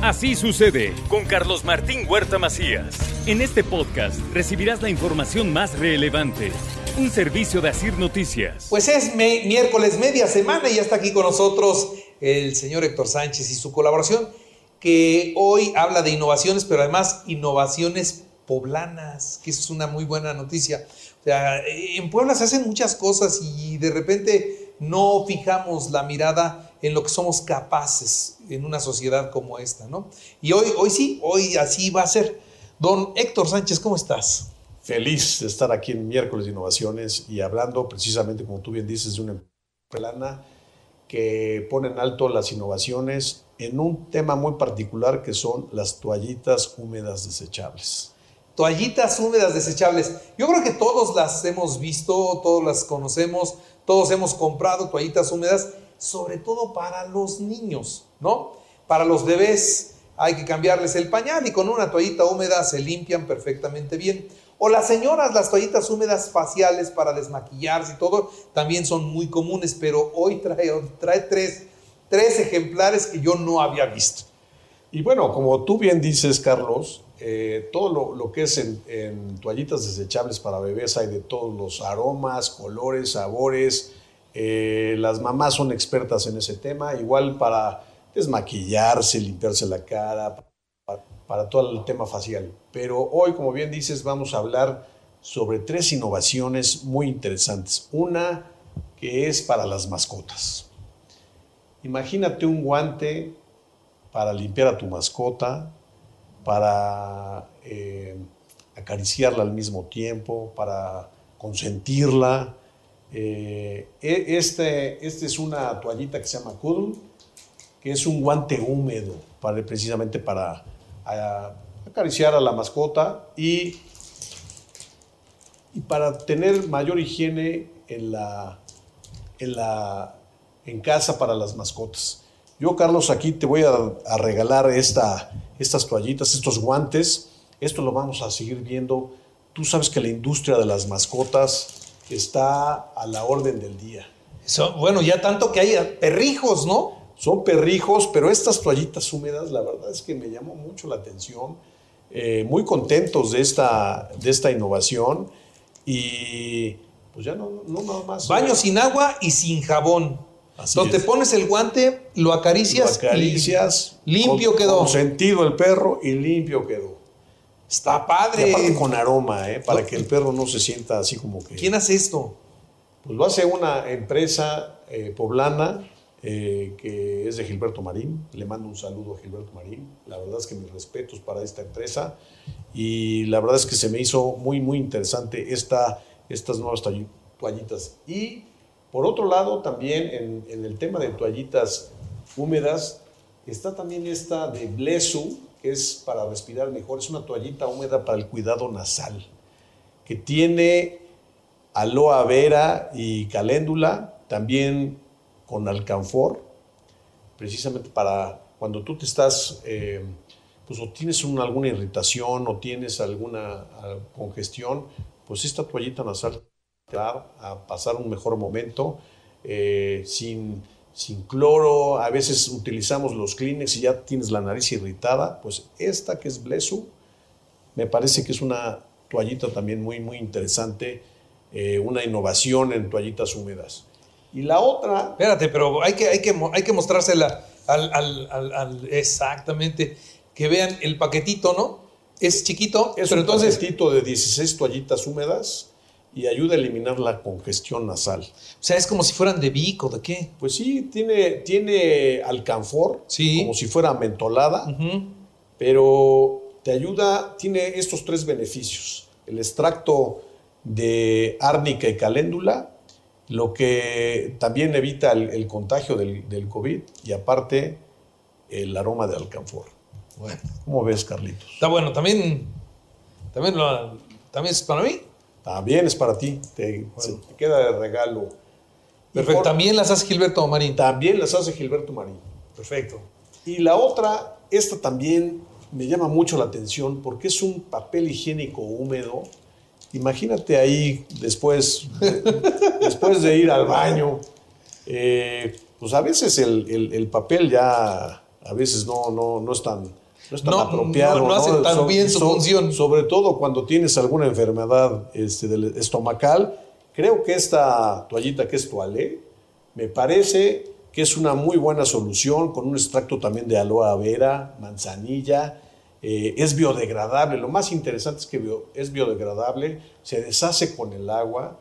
Así sucede con Carlos Martín Huerta Macías. En este podcast recibirás la información más relevante. Un servicio de Asir Noticias. Pues es miércoles, media semana, y ya está aquí con nosotros el señor Héctor Sánchez y su colaboración, que hoy habla de innovaciones, pero además innovaciones poblanas, que eso es una muy buena noticia. O sea, en Puebla se hacen muchas cosas y de repente no fijamos la mirada en lo que somos capaces en una sociedad como esta, ¿no? Y hoy, hoy sí, hoy así va a ser. Don Héctor Sánchez, ¿cómo estás? Feliz de estar aquí en Miércoles de Innovaciones y hablando precisamente, como tú bien dices, de una plana que pone en alto las innovaciones en un tema muy particular que son las toallitas húmedas desechables toallitas húmedas desechables. Yo creo que todos las hemos visto, todos las conocemos, todos hemos comprado toallitas húmedas, sobre todo para los niños, ¿no? Para los bebés hay que cambiarles el pañal y con una toallita húmeda se limpian perfectamente bien. O las señoras, las toallitas húmedas faciales para desmaquillarse y todo, también son muy comunes, pero hoy trae, trae tres, tres ejemplares que yo no había visto. Y bueno, como tú bien dices, Carlos, eh, todo lo, que es en, toallitas desechables para bebés hay de todos los aromas, colores, sabores. Eh, las mamás son expertas en ese tema, igual para desmaquillarse, limpiarse la cara, para, todo el tema facial. Pero hoy, como bien dices, vamos a hablar sobre tres innovaciones muy interesantes. Una que es para las mascotas. Imagínate un guante para limpiar a tu mascota, para eh, acariciarla al mismo tiempo, para consentirla. Eh, e, este, este es una toallita que se llama Cuddle, que es un guante húmedo para, precisamente para acariciar a la mascota y, y para tener mayor higiene en, la, en, la, en casa para las mascotas. Yo, Carlos, aquí te voy a, a regalar esta, estas toallitas, estos guantes. Esto lo vamos a seguir viendo. Tú sabes que la industria de las mascotas está a la orden del día. bueno, ya tanto que hay perrijos, ¿no? Son perrijos, pero estas toallitas húmedas, la verdad es que me llamó mucho la atención. Eh, muy contentos de esta, de esta innovación y pues ya no, no nada más. Baño sin agua y sin jabón. Entonces te pones el guante, lo acaricias, lo acaricias limpio quedó. Con sentido el perro y limpio quedó. Está padre. Y con aroma, ¿eh? para que el perro no se sienta así como que. ¿Quién hace esto? Pues lo hace una empresa eh, poblana eh, que es de Gilberto Marín. Le mando un saludo a Gilberto Marín. La verdad es que mis respetos para esta empresa. Y la verdad es que se me hizo muy, muy interesante esta, estas nuevas toallitas. Y por otro lado, también en, el tema de toallitas húmedas, está también esta de Blesu, es para respirar mejor. Es una toallita húmeda para el cuidado nasal, que tiene aloe vera y caléndula, también con alcanfor, precisamente para cuando tú te estás, eh, pues o tienes alguna irritación o tienes alguna congestión, pues esta toallita nasal a pasar un mejor momento eh, sin, sin cloro. A veces utilizamos los Kleenex y ya tienes la nariz irritada. Pues esta que es Blesu, me parece que es una toallita también muy, muy interesante, eh, una innovación en toallitas húmedas. Y la otra... Espérate, pero hay que, hay que, hay que mostrársela al, al, al, exactamente, que vean el paquetito, ¿no? Es chiquito, es un entonces... paquetito de 16 toallitas húmedas y ayuda a eliminar la congestión nasal. O sea, es como si fueran de Vic o de qué. Pues sí, tiene, tiene alcanfor, como si fuera mentolada, pero te ayuda, tiene estos tres beneficios. El extracto de árnica y caléndula, lo que también evita el, contagio del, del, COVID y aparte el aroma de alcanfor. Bueno, ¿cómo ves, Carlitos? Está bueno, también, también, lo, también es para mí. También es para ti, te, queda de regalo. Perfecto, también las hace Gilberto Marín. También las hace Gilberto Marín. Perfecto. Y la otra, esta también me llama mucho la atención porque es un papel higiénico húmedo. Imagínate ahí después, después de ir al baño, eh, pues a veces el, papel ya a veces no, no, no es tan, no es tan No, apropiado. no- no hace tan bien su función. Sobre todo cuando tienes alguna enfermedad este, del estomacal. Creo que esta toallita que es toalé, me parece que es una muy buena solución con un extracto también de aloe vera, manzanilla. eh, es biodegradable. Lo más interesante es que bio- es biodegradable, se deshace con el agua.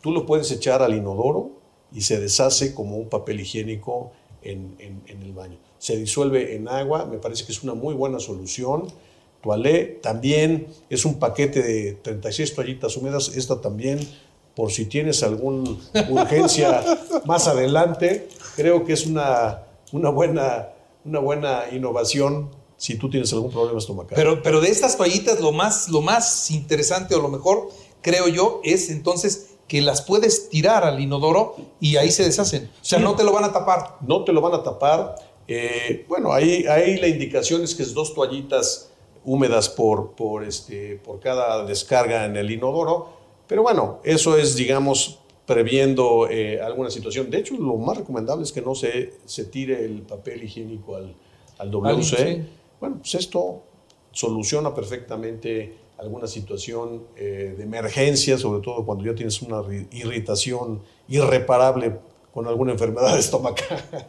Tú lo puedes echar al inodoro y se deshace como un papel higiénico en, en- en el baño. Se disuelve en agua, me parece que es una muy buena solución. Toalé también es un paquete de 36 toallitas húmedas. Esta también, por si tienes alguna urgencia más adelante, creo que es una, una, buena, una buena innovación si tú tienes algún problema estomacal. Pero, pero de estas toallitas, lo más, lo más interesante o lo mejor, creo yo, es entonces que las puedes tirar al inodoro y ahí se deshacen. O sea, Sí. no te lo van a tapar. no te lo van a tapar. Eh, bueno, ahí, ahí la indicación es que es dos toallitas húmedas por, por, este, por cada descarga en el inodoro. Pero bueno, eso es, digamos, previendo eh, alguna situación. De hecho, lo más recomendable es que no se, se tire el papel higiénico al, al WC. sí. Bueno, pues esto soluciona perfectamente alguna situación eh, de emergencia, sobre todo cuando ya tienes una ri- irritación irreparable con alguna enfermedad estomacal.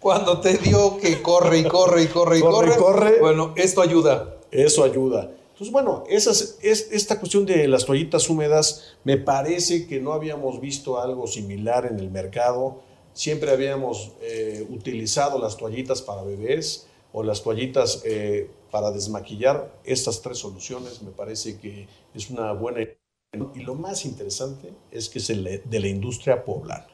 Cuando te dio que corre y corre y corre y Corre corre, y corre. bueno, esto ayuda. Eso ayuda. Entonces, bueno, esas, es, esta cuestión de las toallitas húmedas, me parece que no habíamos visto algo similar en el mercado. Siempre habíamos eh, utilizado las toallitas para bebés o las toallitas eh, para desmaquillar. Estas tres soluciones me parece que es una buena... Y lo más interesante es que es de la industria poblana.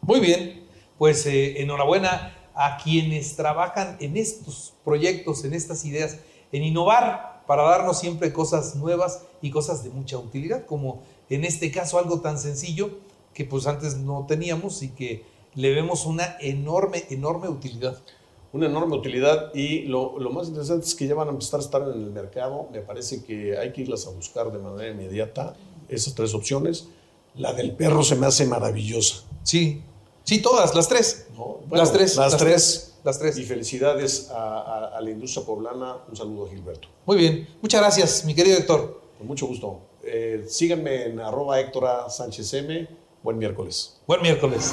Muy bien, pues eh, enhorabuena a quienes trabajan en estos proyectos, en estas ideas, en innovar para darnos siempre cosas nuevas y cosas de mucha utilidad, como en este caso algo tan sencillo que pues antes no teníamos y que le vemos una enorme, enorme utilidad. Una enorme utilidad y lo, lo más interesante es que ya van a empezar a estar en el mercado. Me parece que hay que irlas a buscar de manera inmediata, esas tres opciones. La del perro se me hace maravillosa. Sí, sí, todas, las tres. ¿no? las tres, Las, las tres. tres, las tres. Y felicidades a, a- a la industria poblana. Un saludo a Gilberto. Muy bien, muchas gracias, mi querido Héctor. Con mucho gusto. Eh, síganme en arroba Héctor A. Sánchez M. Buen miércoles. Buen miércoles.